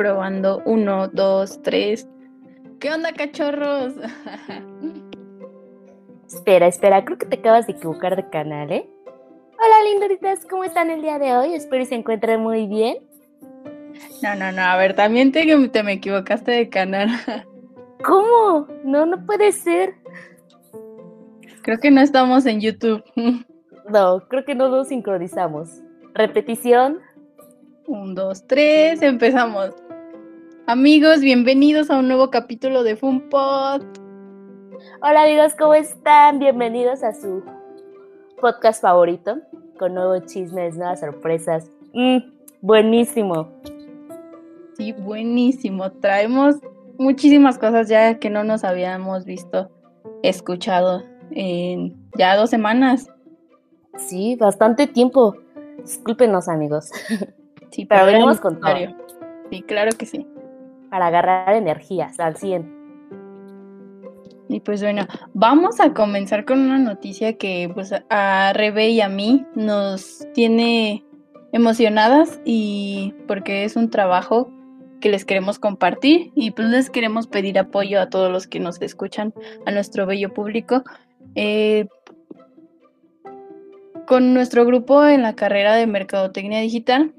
Probando. Uno, dos, tres. ¿Qué onda, cachorros? espera, espera, creo que te acabas de equivocar de canal, ¿eh? Hola, lindoritas, ¿cómo están el día de hoy? Espero que se encuentren muy bien. No, no, no, a ver, también te, te me equivocaste de canal. ¿Cómo? No, no puede ser. Creo que no estamos en YouTube. No, creo que no nos sincronizamos. Repetición. Un, dos, tres, empezamos. Amigos, bienvenidos a un nuevo capítulo de FunPod. Hola amigos, ¿cómo están? Bienvenidos a su podcast favorito, con nuevos chismes, nuevas sorpresas. Mm, buenísimo. Sí, buenísimo. Traemos muchísimas cosas ya que no nos habíamos visto, escuchado en ya dos semanas. Sí, bastante tiempo. Discúlpenos, amigos. Sí, pero, venimos con todo. Sí, claro que sí. Para agarrar energías al 100. Y pues bueno, vamos a comenzar con una noticia que pues a Rebe y a mí nos tiene emocionadas y porque es un trabajo que les queremos compartir y pues les queremos pedir apoyo a todos los que nos escuchan, a nuestro bello público. Eh, con nuestro grupo en la carrera de Mercadotecnia Digital,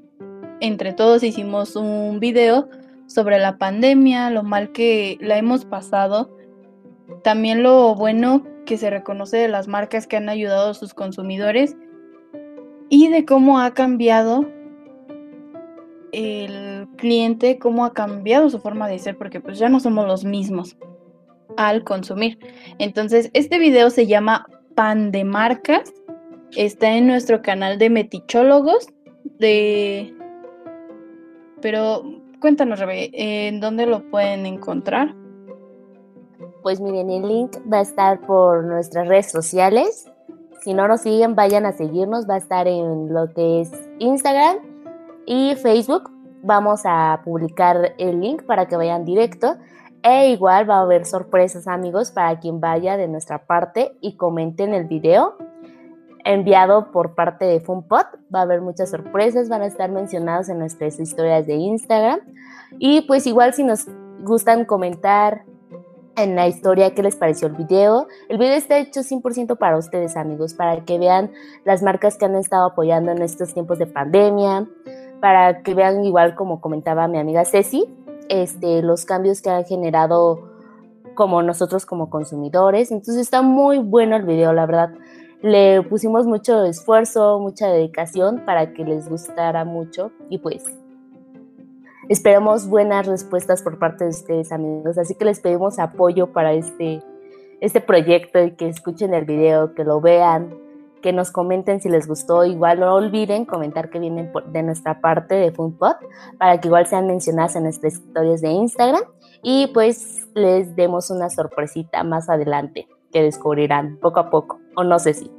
entre todos hicimos un video sobre la pandemia, lo mal que la hemos pasado, también lo bueno que se reconoce de las marcas que han ayudado a sus consumidores y de cómo ha cambiado el cliente, cómo ha cambiado su forma de ser, porque pues ya no somos los mismos al consumir. Entonces, este video se llama Pan de Marcas Está en nuestro canal de Metichólogos. De... Pero cuéntanos, Rebe, ¿en dónde lo pueden encontrar? Pues miren, el link va a estar por nuestras redes sociales. Si no nos siguen, vayan a seguirnos. Va a estar en lo que es Instagram y Facebook. Vamos a publicar el link para que vayan directo. E igual va a haber sorpresas, amigos, para quien vaya de nuestra parte y comenten el video enviado por parte de FunPod. Va a haber muchas sorpresas, van a estar mencionados en nuestras historias de Instagram. Y pues igual si nos gustan comentar en la historia qué les pareció el video. El video está hecho 100% para ustedes amigos, para que vean las marcas que han estado apoyando en estos tiempos de pandemia, para que vean igual como comentaba mi amiga Ceci, este, los cambios que han generado como nosotros como consumidores. Entonces está muy bueno el video, la verdad le pusimos mucho esfuerzo, mucha dedicación para que les gustara mucho y pues esperamos buenas respuestas por parte de ustedes amigos, así que les pedimos apoyo para este, este proyecto y que escuchen el video, que lo vean, que nos comenten si les gustó, igual no olviden comentar que vienen de nuestra parte de FunPod para que igual sean mencionadas en nuestras historias de Instagram. Y pues les demos una sorpresita más adelante que descubrirán poco a poco, o no sé si.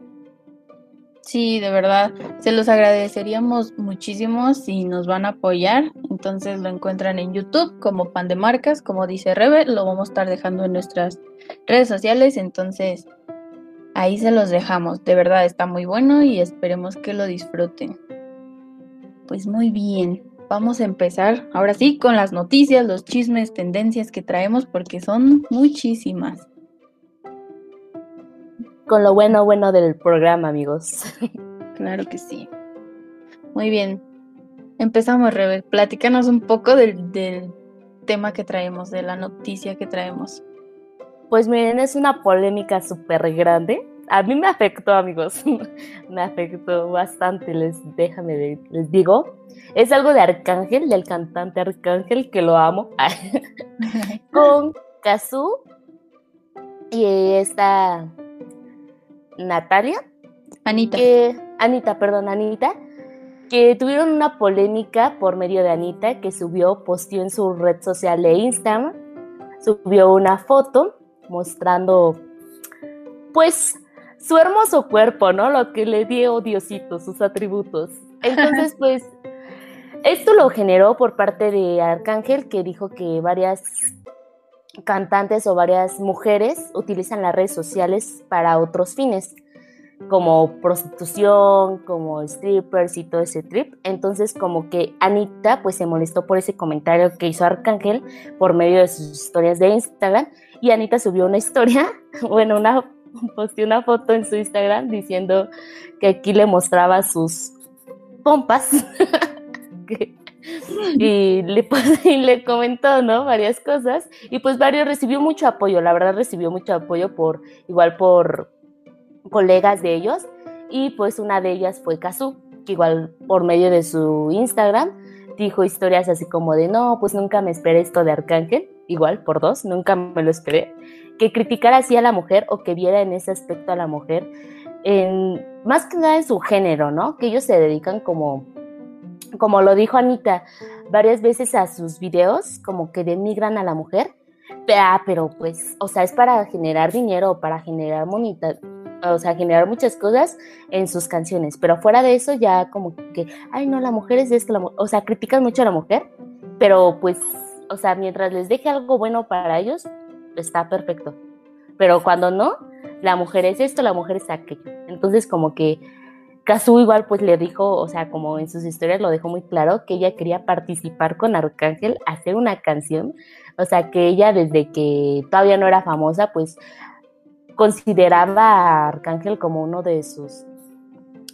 Sí, de verdad, se los agradeceríamos muchísimo si nos van a apoyar. Entonces lo encuentran en YouTube como Pan de Marcas, como dice Rebe, lo vamos a estar dejando en nuestras redes sociales. Entonces ahí se los dejamos. De verdad está muy bueno y esperemos que lo disfruten. Pues muy bien, vamos a empezar ahora sí con las noticias, los chismes, tendencias que traemos porque son muchísimas con lo bueno, bueno del programa, amigos. Claro que sí. Muy bien. Empezamos, Rebe. Platícanos un poco del, tema que traemos, de la noticia que traemos. Pues miren, es una polémica súper grande. A mí me afectó, amigos. me afectó bastante, les déjame, les digo. Es algo de Arcángel, del cantante Arcángel, que lo amo. Con Kazú y esta Natalia. Anita. Anita, perdón, Anita, que tuvieron una polémica por medio de Anita que subió, posteó en su red social de Instagram, subió una foto mostrando, pues, su hermoso cuerpo, ¿no? Lo que le dio Diosito, sus atributos. Entonces, pues, esto lo generó por parte de Arcángel, que dijo que varias cantantes o varias mujeres utilizan las redes sociales para otros fines. como prostitución, como strippers y todo ese trip. Entonces como que Anita pues se molestó por ese comentario que hizo Arcángel por medio de sus historias de Instagram y Anita subió una historia, bueno, una posteó una foto en su Instagram diciendo que aquí le mostraba sus pompas y, le, y le comentó, ¿no? Varias cosas y pues varios recibió mucho apoyo, la verdad recibió mucho apoyo por igual por colegas de ellos y pues una de ellas fue Kazu, que igual por medio de su Instagram dijo historias así como de no, pues nunca me esperé esto de Arcángel, igual por dos, nunca me lo esperé, que criticara así a la mujer o que viera en ese aspecto a la mujer, en, más que nada en su género, ¿no? Que ellos se dedican como, como lo dijo Anita, varias veces a sus videos, como que denigran a la mujer, ah, pero pues, o sea, es para generar dinero, para generar monita, o sea, generar muchas cosas en sus canciones, pero fuera de eso ya como que, ay no, la mujer es esto, la o sea, critican mucho a la mujer, pero pues, o sea, mientras les deje algo bueno para ellos, está perfecto. Pero cuando no, la mujer es esto, la mujer es aquello. Entonces como que Kazu igual pues le dijo, o sea, como en sus historias lo dejó muy claro, que ella quería participar con Arcángel, hacer una canción, o sea, que ella desde que todavía no era famosa, pues consideraba a Arcángel como uno de sus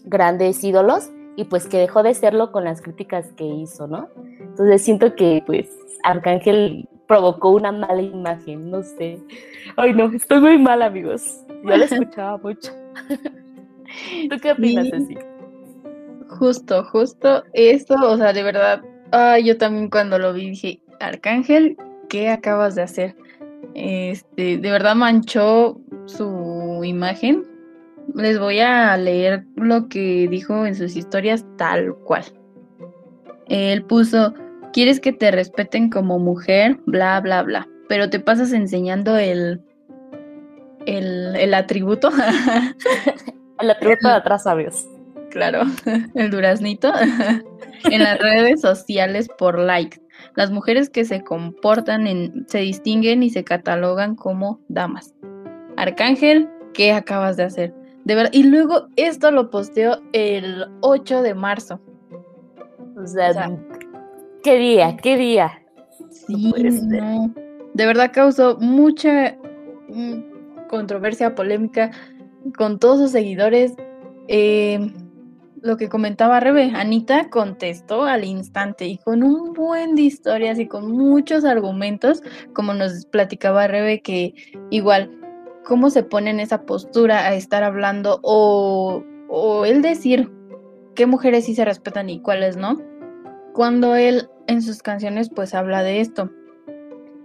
grandes ídolos y pues que dejó de serlo con las críticas que hizo, ¿no? Entonces siento que pues Arcángel provocó una mala imagen, no sé. Ay no, estoy muy mal amigos. Yo lo escuchaba mucho. ¿Tú qué opinas, sí. Justo, justo esto, o sea, de verdad, ay, yo también cuando lo vi dije, Arcángel, ¿qué acabas de hacer? Este, de verdad manchó su imagen. Les voy a leer lo que dijo en sus historias tal cual. Él puso, quieres que te respeten como mujer, bla, bla, bla, pero te pasas enseñando el, el, el atributo. el atributo de atrás, sabios. Claro, el duraznito. en las redes sociales por likes. Las mujeres que se comportan en, se distinguen y se catalogan como damas. Arcángel, ¿qué acabas de hacer? De verdad. Y luego esto lo posteó el 8 de marzo. O sea, ¿qué día? ¿Qué día? Sí, no. De verdad causó mucha mm, controversia, polémica con todos sus seguidores. Eh, lo que comentaba Rebe, Anita contestó al instante y con un buen de historias y con muchos argumentos, como nos platicaba Rebe, que igual, cómo se pone en esa postura a estar hablando o, o él decir qué mujeres sí se respetan y cuáles no, cuando él en sus canciones pues habla de esto.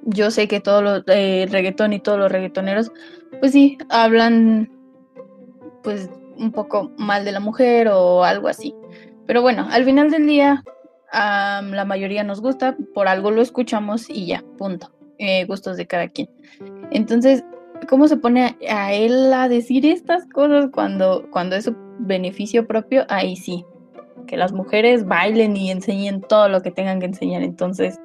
Yo sé que todos los eh, reggaetón y todos los reggaetoneros pues sí hablan pues un poco mal de la mujer o algo así. Pero bueno, al final del día la mayoría nos gusta, por algo lo escuchamos y ya, punto. Eh, gustos de cada quien. Entonces, ¿cómo se pone a, él a decir estas cosas cuando, cuando es su beneficio propio? Ahí sí, que las mujeres bailen y enseñen todo lo que tengan que enseñar. Entonces,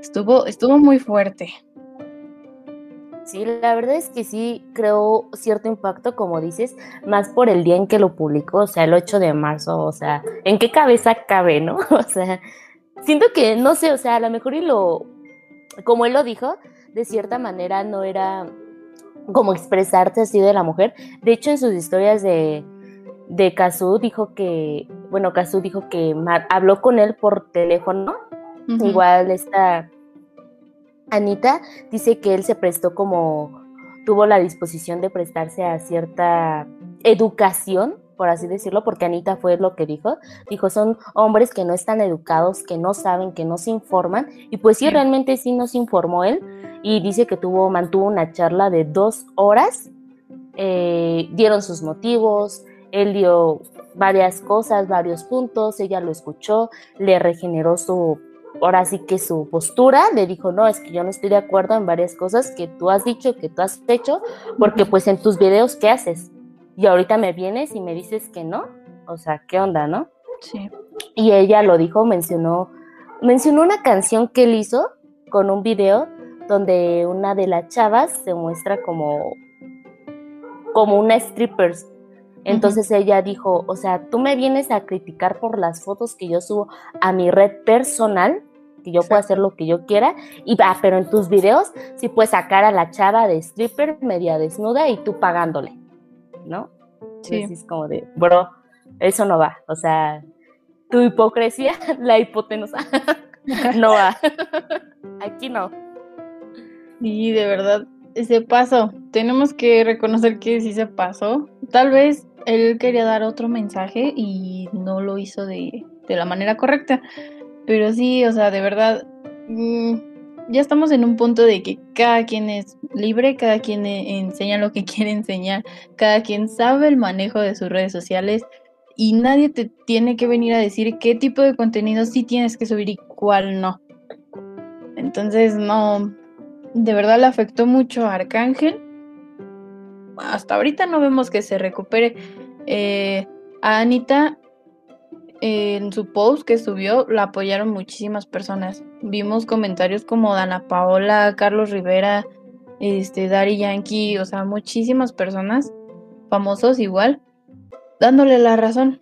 estuvo, estuvo muy fuerte. Sí, la verdad es que sí creo cierto impacto, como dices, más por el día en que lo publicó, o sea, el 8 de marzo, o sea, ¿en qué cabeza cabe, no? O sea, siento que, no sé, o sea, a lo mejor y lo, como él lo dijo, de cierta manera no era como expresarte así de la mujer. De hecho, en sus historias de, de Kazu dijo que, bueno, Kazu dijo que habló con él por teléfono, igual esta Anita dice que él se prestó como, tuvo la disposición de prestarse a cierta educación, por así decirlo, porque Anita fue lo que dijo. Dijo, son hombres que no están educados, que no saben, que no se informan. Y pues sí, realmente sí nos informó él. Y dice que tuvo, mantuvo una charla de dos horas. Eh, dieron sus motivos, él dio varias cosas, varios puntos, ella lo escuchó, le regeneró su ahora sí que su postura le dijo, no, es que yo no estoy de acuerdo en varias cosas que tú has dicho, que tú has hecho, porque pues en tus videos, ¿qué haces? Y ahorita me vienes y me dices que no, o sea, ¿qué onda, no? Sí. Y ella lo dijo, mencionó, mencionó una canción que él hizo con un video donde una de las chavas se muestra como, como una stripper. Entonces ella dijo, o sea, tú me vienes a criticar por las fotos que yo subo a mi red personal, que yo puedo hacer lo que yo quiera, y va, pero en tus videos sí puedes sacar a la chava de stripper media desnuda y tú pagándole, ¿no? Sí. es como de, bro, eso no va, o sea, tu hipocresía, la hipotenusa, no va, aquí no. Y de verdad, ese paso, tenemos que reconocer que sí se pasó. Tal vez él quería dar otro mensaje y no lo hizo de, la manera correcta. Pero sí, o sea, de verdad, mm, ya estamos en un punto de que cada quien es libre, cada quien e, enseña lo que quiere enseñar, cada quien sabe el manejo de sus redes sociales y nadie te tiene que venir a decir qué tipo de contenido sí tienes que subir y cuál no. Entonces, no, de verdad le afectó mucho a Arcángel. Hasta ahorita no vemos que se recupere. Eh, a Anita, en su post que subió, la apoyaron muchísimas personas. Vimos comentarios como Dana Paola, Carlos Rivera, este, Dari Yankee, o sea, muchísimas personas, famosos igual, dándole la razón.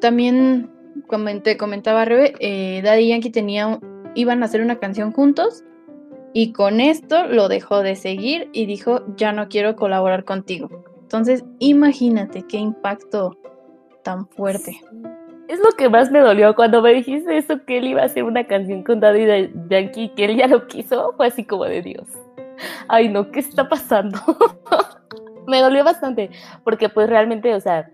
También comenté, comentaba Rebe, eh, Daddy Yankee tenía, iban a hacer una canción juntos y con esto lo dejó de seguir y dijo, ya no quiero colaborar contigo. Entonces, imagínate qué impacto tan fuerte. Es lo que más me dolió cuando me dijiste eso, que él iba a hacer una canción con Daddy Yankee, que él ya lo quiso, fue así como de Dios. Ay, no, ¿qué está pasando? me dolió bastante, porque pues realmente, o sea,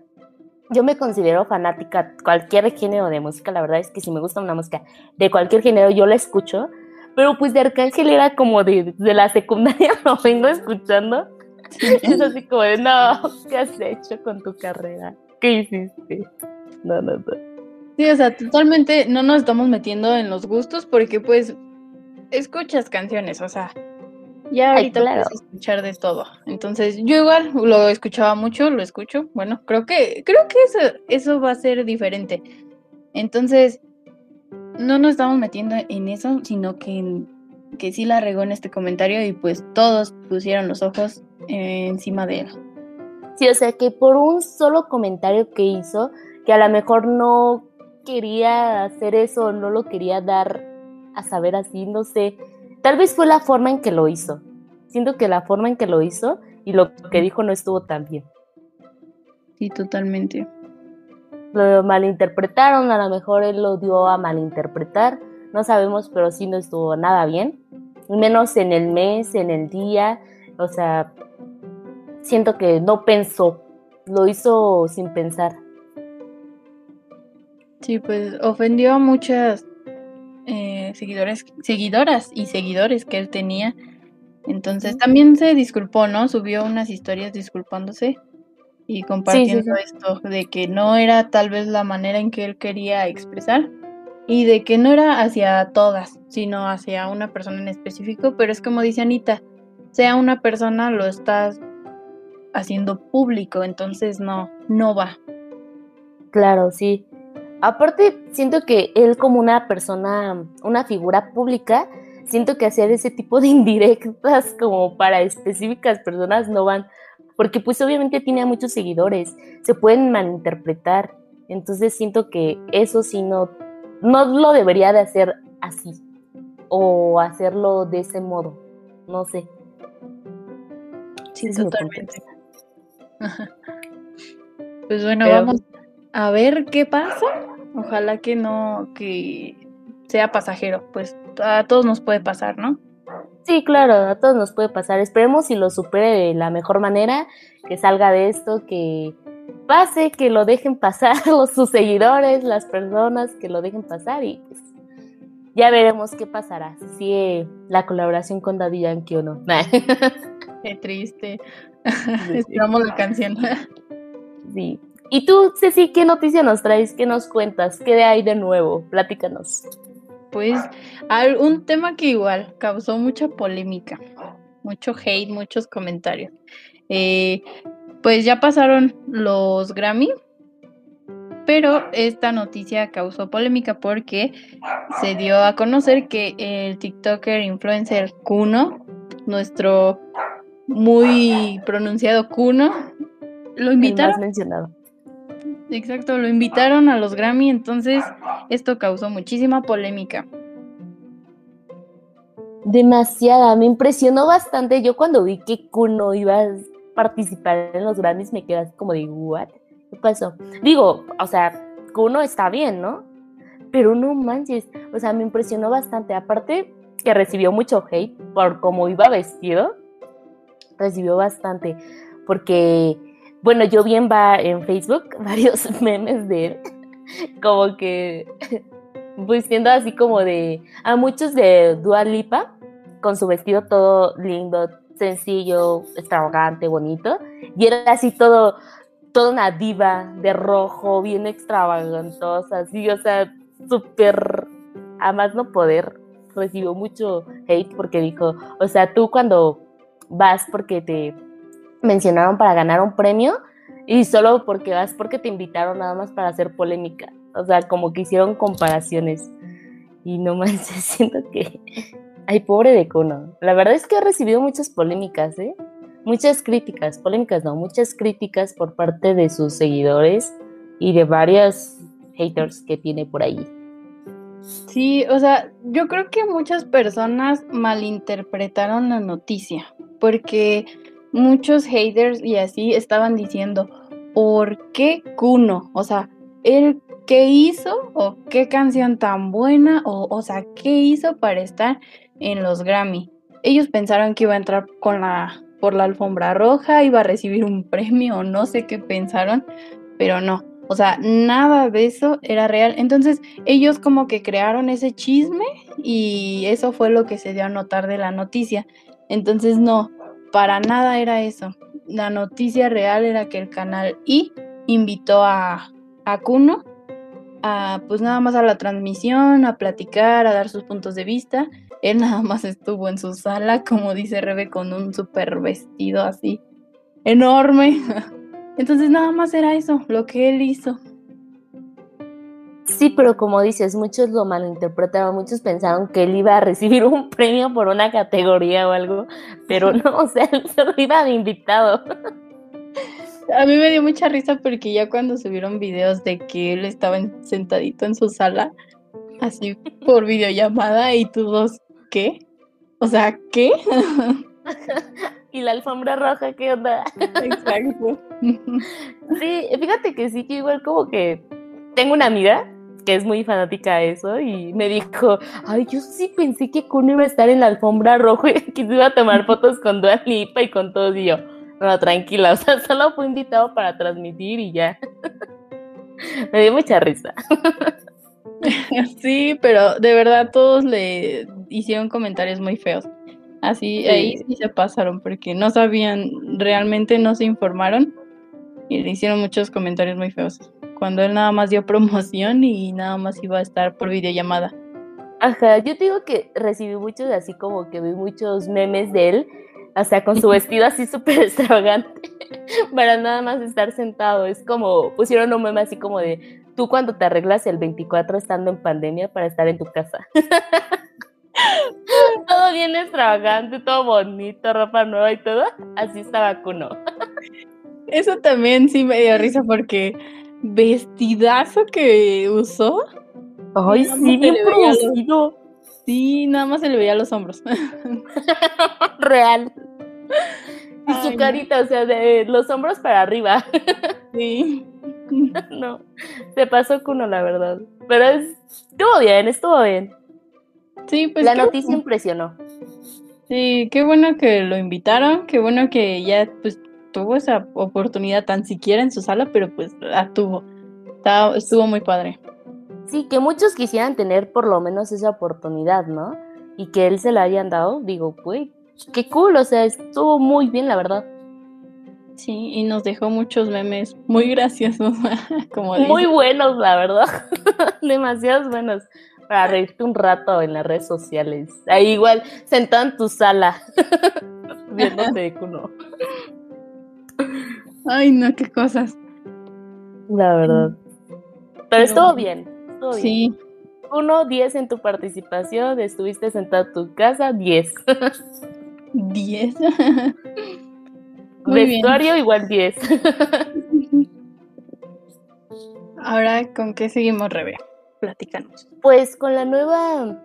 yo me considero fanática cualquier género de música, la verdad es que si me gusta una música de cualquier género, yo la escucho, pero pues de Arcángel era como de, de la secundaria, lo vengo escuchando. Es así como de, no, ¿qué has hecho con tu carrera? ¿Qué hiciste? No, no, no. Sí, o sea, totalmente no nos estamos metiendo en los gustos porque pues escuchas canciones, o sea, ya ahorita puedes escuchar de todo. Entonces, yo igual lo escuchaba mucho, lo escucho. Bueno, creo que creo que eso eso va a ser diferente. Entonces, no nos estamos metiendo en eso, sino que, que sí la regó en este comentario y pues todos pusieron los ojos encima de él. Sí, o sea que por un solo comentario que hizo, que a lo mejor no quería hacer eso, no lo quería dar a saber así, no sé. Tal vez fue la forma en que lo hizo. Siento que la forma en que lo hizo y lo que dijo no estuvo tan bien. Sí, totalmente lo malinterpretaron, a lo mejor él lo dio a malinterpretar, no sabemos, pero sí no estuvo nada bien, menos en el mes, en el día, o sea, siento que no pensó, lo hizo sin pensar. Sí, pues ofendió a muchas eh, seguidores, seguidoras y seguidores que él tenía. Entonces también se disculpó, ¿no? Subió unas historias disculpándose y compartiendo esto de que no era tal vez la manera en que él quería expresar y de que no era hacia todas, sino hacia una persona en específico, pero es como dice Anita, sea una persona lo estás haciendo público, entonces no, no va. Claro, sí. Aparte, siento que él como una persona, una figura pública, siento que hacer ese tipo de indirectas como para específicas personas no van porque pues obviamente tiene muchos seguidores, se pueden malinterpretar, entonces siento que eso sí no, no lo debería de hacer así o hacerlo de ese modo, no sé. Sí, totalmente. pues bueno, vamos a ver qué pasa. Ojalá que no, que sea pasajero, pues a todos nos puede pasar, ¿no? Sí, claro, a todos nos puede pasar. Esperemos si lo supere de la mejor manera, que salga de esto, que pase, que lo dejen pasar los, sus seguidores, las personas, que lo dejen pasar y pues ya veremos qué pasará, si sigue la colaboración con Daddy Yankee o no. Qué triste. Esperamos la canción. Sí. ¿Y tú, Ceci, qué noticia nos traes? ¿Qué nos cuentas? ¿Qué hay de nuevo? Platícanos pues un tema que igual causó mucha polémica, mucho hate, muchos comentarios. Eh, pues ya pasaron los Grammy, pero esta noticia causó polémica porque se dio a conocer que el TikToker influencer Kuno, nuestro muy pronunciado Kuno, lo invitaron. mencionado. Exacto, lo invitaron a los Grammy, entonces esto causó muchísima polémica. Demasiada, me impresionó bastante. Yo cuando vi que Kuno iba a participar en los Grammys me quedé como de, ¿what? ¿Qué pasó? Digo, o sea, Kuno está bien, ¿no? Pero no manches, o sea, me impresionó bastante. Aparte que recibió mucho hate por cómo iba vestido, recibió bastante. Porque, bueno, yo vi en, en Facebook varios memes de él, como que pues siendo así como de a muchos de Dua Lipa con su vestido todo lindo, sencillo, extravagante, bonito, y era así todo toda una diva de rojo, bien extravagantosa, así, o sea, súper a más no poder, recibió mucho hate porque dijo, o sea, tú cuando vas porque te mencionaron para ganar un premio y solo porque vas porque te invitaron nada más para hacer polémica. O sea, como que hicieron comparaciones. Y no más, siento que... Ay, pobre de Kuno. La verdad es que ha recibido muchas polémicas, ¿eh? Muchas críticas, polémicas no, muchas críticas por parte de sus seguidores y de varias haters que tiene por ahí. Sí, o sea, yo creo que muchas personas malinterpretaron la noticia, porque muchos haters y así estaban diciendo, ¿por qué Kuno? O sea, él qué hizo o qué canción tan buena o, o sea, qué hizo para estar en los Grammy. Ellos pensaron que iba a entrar con la por la alfombra roja, iba a recibir un premio o no sé qué pensaron, pero no. O sea, nada de eso era real. Entonces, ellos como que crearon ese chisme y eso fue lo que se dio a notar de la noticia. Entonces, no, para nada era eso. La noticia real era que el canal I invitó a, a Kuno a, pues nada más a la transmisión, a platicar, a dar sus puntos de vista. Él nada más estuvo en su sala, como dice Rebe, con un super vestido así enorme. Entonces nada más era eso, lo que él hizo. Sí, pero como dices, muchos lo malinterpretaron, muchos pensaron que él iba a recibir un premio por una categoría o algo, pero no, o sea, él solo iba de invitado. A mí me dio mucha risa porque ya cuando subieron videos de que él estaba sentadito en su sala, así por videollamada, y tú dos, ¿qué? O sea, ¿qué? y la alfombra roja, ¿qué onda? Exacto. Sí, fíjate que sí, que igual como que tengo una amiga que es muy fanática de eso y me dijo, ay, yo sí pensé que Kuno iba a estar en la alfombra roja y que se iba a tomar fotos con Dua Lipa y con todos y yo, no, tranquila, o sea, solo fue invitado para transmitir y ya. Me dio mucha risa. Sí, pero de verdad todos le hicieron comentarios muy feos. Así, ahí sí se pasaron porque no sabían, realmente no se informaron y le hicieron muchos comentarios muy feos. Cuando él nada más dio promoción y nada más iba a estar por videollamada. Ajá, yo te digo que recibí muchos así como que vi muchos memes de él o sea, con su vestido así súper extravagante, para nada más estar sentado. Es como, pusieron un meme así como de, tú cuando te arreglas el 24 estando en pandemia para estar en tu casa. todo bien extravagante, todo bonito, ropa nueva y todo. Así estaba Kuno. Eso también sí me dio risa porque vestidazo que usó. Ay, sí, bien producido. Sí, nada más se le veía los hombros. Real. Y su carita, o sea, de los hombros para arriba. Sí. No, se pasó con uno, la verdad. Pero estuvo bien, estuvo bien. Sí, pues. La noticia impresionó. Sí, qué bueno que lo invitaron, qué bueno que ya pues tuvo esa oportunidad tan siquiera en su sala, pero pues la tuvo. estuvo muy padre. Sí, que muchos quisieran tener por lo menos esa oportunidad, ¿no? Y que él se la hayan dado, digo, pues, qué cool, o sea, estuvo muy bien, la verdad. Sí, y nos dejó muchos memes muy graciosos, como Muy buenos, la verdad. Demasiados buenos. Para reírte un rato en las redes sociales. Ahí igual, sentado en tu sala. Viéndote cuno. Ay, no, qué cosas. La verdad. Pero estuvo bien. Sí. Uno, diez en tu participación, estuviste sentado en tu casa, diez. Diez. Vestuario igual 10. Ahora, ¿con qué seguimos, Rebe? Platícanos. Pues con la nueva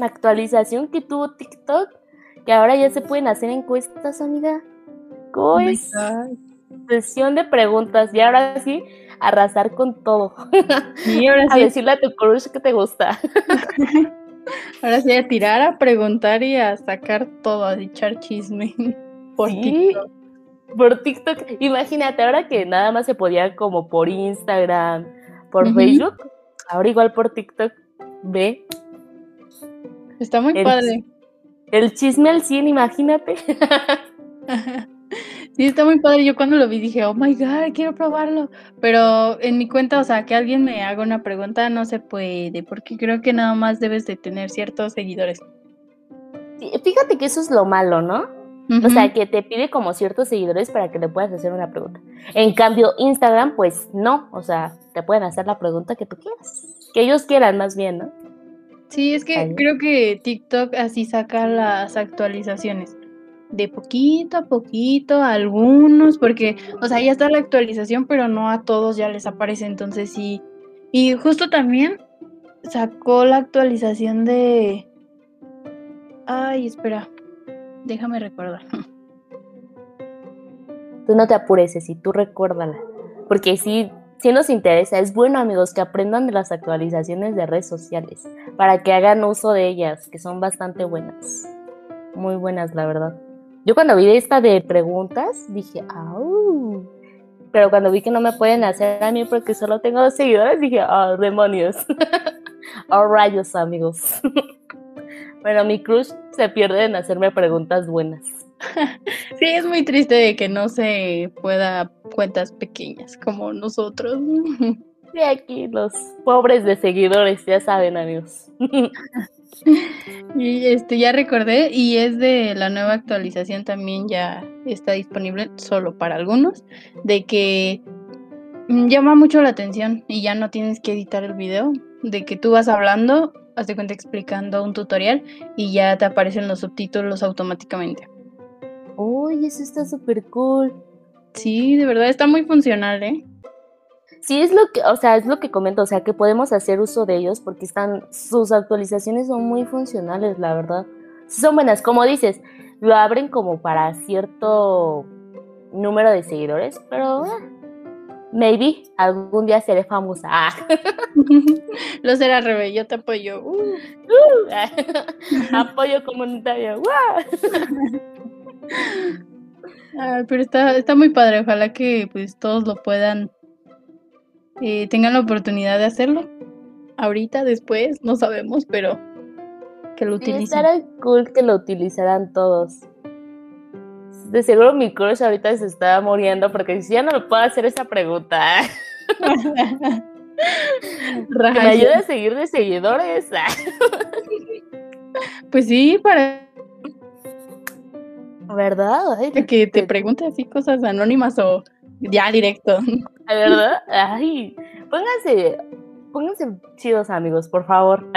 actualización que tuvo TikTok, que ahora ya se pueden hacer encuestas, amiga. ¿Cómo Oh. Sesión de preguntas y ahora sí, arrasar con todo. Sí, ahora A sí, decirle a tu crush que te gusta. ahora sí a tirar, a preguntar y a sacar todo, a echar chisme por Sí. TikTok. Por TikTok, imagínate, ahora que nada más se podía como por Instagram, por. Facebook, ahora igual por TikTok, ve, Está muy El- padre. el chisme al 100, imagínate. Sí, está muy padre. Yo cuando lo vi dije, oh my god, quiero probarlo. Pero en mi cuenta, o sea, que alguien me haga una pregunta no se puede, porque creo que nada más debes de tener ciertos seguidores. Sí, Fíjate que eso es lo malo, ¿no? O sea, que te pide como ciertos seguidores para que le puedas hacer una pregunta. En cambio, Instagram, pues no, o sea, te pueden hacer la pregunta que tú quieras. Que ellos quieran más bien, ¿no? Sí, es que Ahí. creo que TikTok así saca las actualizaciones. De poquito a poquito, algunos, porque, o sea, ya está la actualización, pero no a todos ya les aparece, entonces sí. Y justo también sacó la actualización de... Ay, espera, déjame recordar. Tú no te apures, si tú recuérdala. Porque sí, sí nos interesa. Es bueno, amigos, que aprendan de las actualizaciones de redes sociales para que hagan uso de ellas, que son bastante buenas. Muy buenas, la verdad. Yo cuando vi esta de preguntas, dije, ¡au! Pero cuando vi que no me pueden hacer a mí porque solo tengo dos seguidores, dije, ¡ah, demonios! ¡Oh, rayos, amigos! bueno, mi crush se pierde en hacerme preguntas buenas. Sí, es muy triste de que no se pueda cuentas pequeñas como nosotros. Y aquí los pobres de seguidores, ya saben, amigos. Y este ya recordé y es de la nueva actualización también ya está disponible solo para algunos de que llama mucho la atención y ya no tienes que editar el video, de que tú vas hablando, haz de cuenta explicando un tutorial y ya te aparecen los subtítulos automáticamente. Uy, eso está súper cool. Sí, de verdad está muy funcional, ¿eh? Sí, es lo que, o sea, es lo que comento, o sea, que podemos hacer uso de ellos porque están, sus actualizaciones son muy funcionales, la verdad. Son buenas, como dices, lo abren como para cierto número de seguidores, pero eh, maybe algún día seré famosa. Ah, Lo será Rebe, yo te apoyo. Uh. apoyo comunitario. pero está, está muy padre, ojalá que pues todos lo puedan, eh, tengan la oportunidad de hacerlo. Ahorita, después, no sabemos, pero que lo Sí, utilicen. estará cool que lo utilizaran todos. De seguro mi crush ahorita se está muriendo porque si ya no me puedo hacer esa pregunta. Me ayude a seguir de seguidores. Pues sí, para ¿Verdad? Ay, que te pregunte así cosas anónimas o ya directo. ¿Verdad? Ay, pónganse, pónganse chidos amigos, por favor.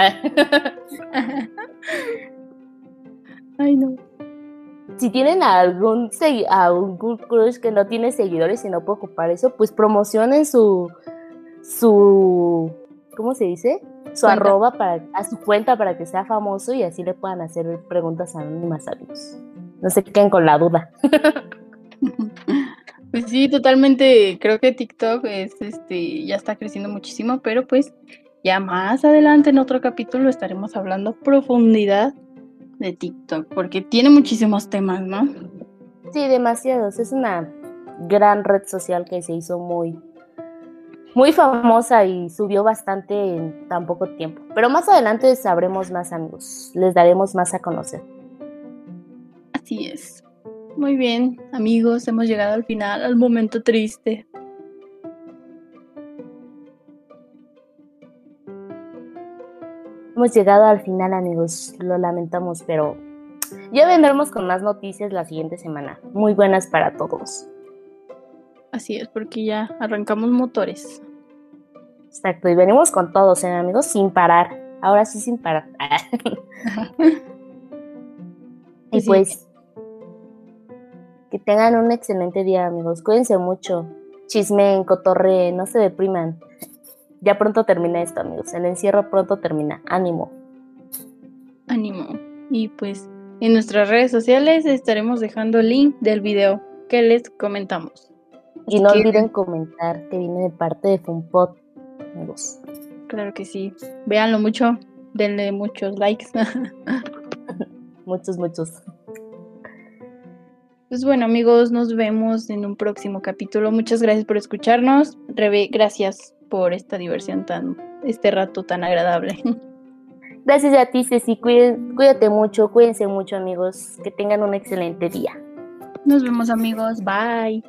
Ay, no. Si tienen algún, algún crush que no tiene seguidores y no puede ocupar eso, pues promocionen su, su, ¿cómo se dice? Su Cuenta. arroba para, a su cuenta para que sea famoso y así le puedan hacer preguntas anónimas a amigos. No se queden con la duda. Pues sí, totalmente. Creo que TikTok es, este, ya está creciendo muchísimo, pero pues ya más adelante en otro capítulo estaremos hablando profundidad de TikTok, porque tiene muchísimos temas, ¿no? Sí, demasiados. Es una gran red social que se hizo muy, muy famosa y subió bastante en tan poco tiempo. Pero más adelante sabremos más amigos. Les daremos más a conocer. Así es. Muy bien, amigos, hemos llegado al final, al momento triste. Hemos llegado al final, amigos. Lo lamentamos, pero ya vendremos con más noticias la siguiente semana. Muy buenas para todos. Así es, porque ya arrancamos motores. Exacto. Y venimos con todos, ¿eh, amigos, sin parar. Ahora sí, sin parar. y Pues sí. pues, Que tengan un excelente día, amigos. Cuídense mucho. Chismen, cotorre, no se depriman. Ya pronto termina esto, amigos. El encierro pronto termina. Ánimo. Ánimo. Y pues en nuestras redes sociales estaremos dejando el link del video que les comentamos. Y no olviden comentar que viene de parte de Funpot, amigos. Claro que sí. Véanlo mucho. Denle muchos likes. muchos, muchos. Pues bueno amigos, nos vemos en un próximo capítulo. Muchas gracias por escucharnos. Rebe, gracias por esta diversión tan, este rato tan agradable. Gracias a ti, Ceci. Cuídate mucho, cuídense mucho amigos. Que tengan un excelente día. Nos vemos amigos. Bye.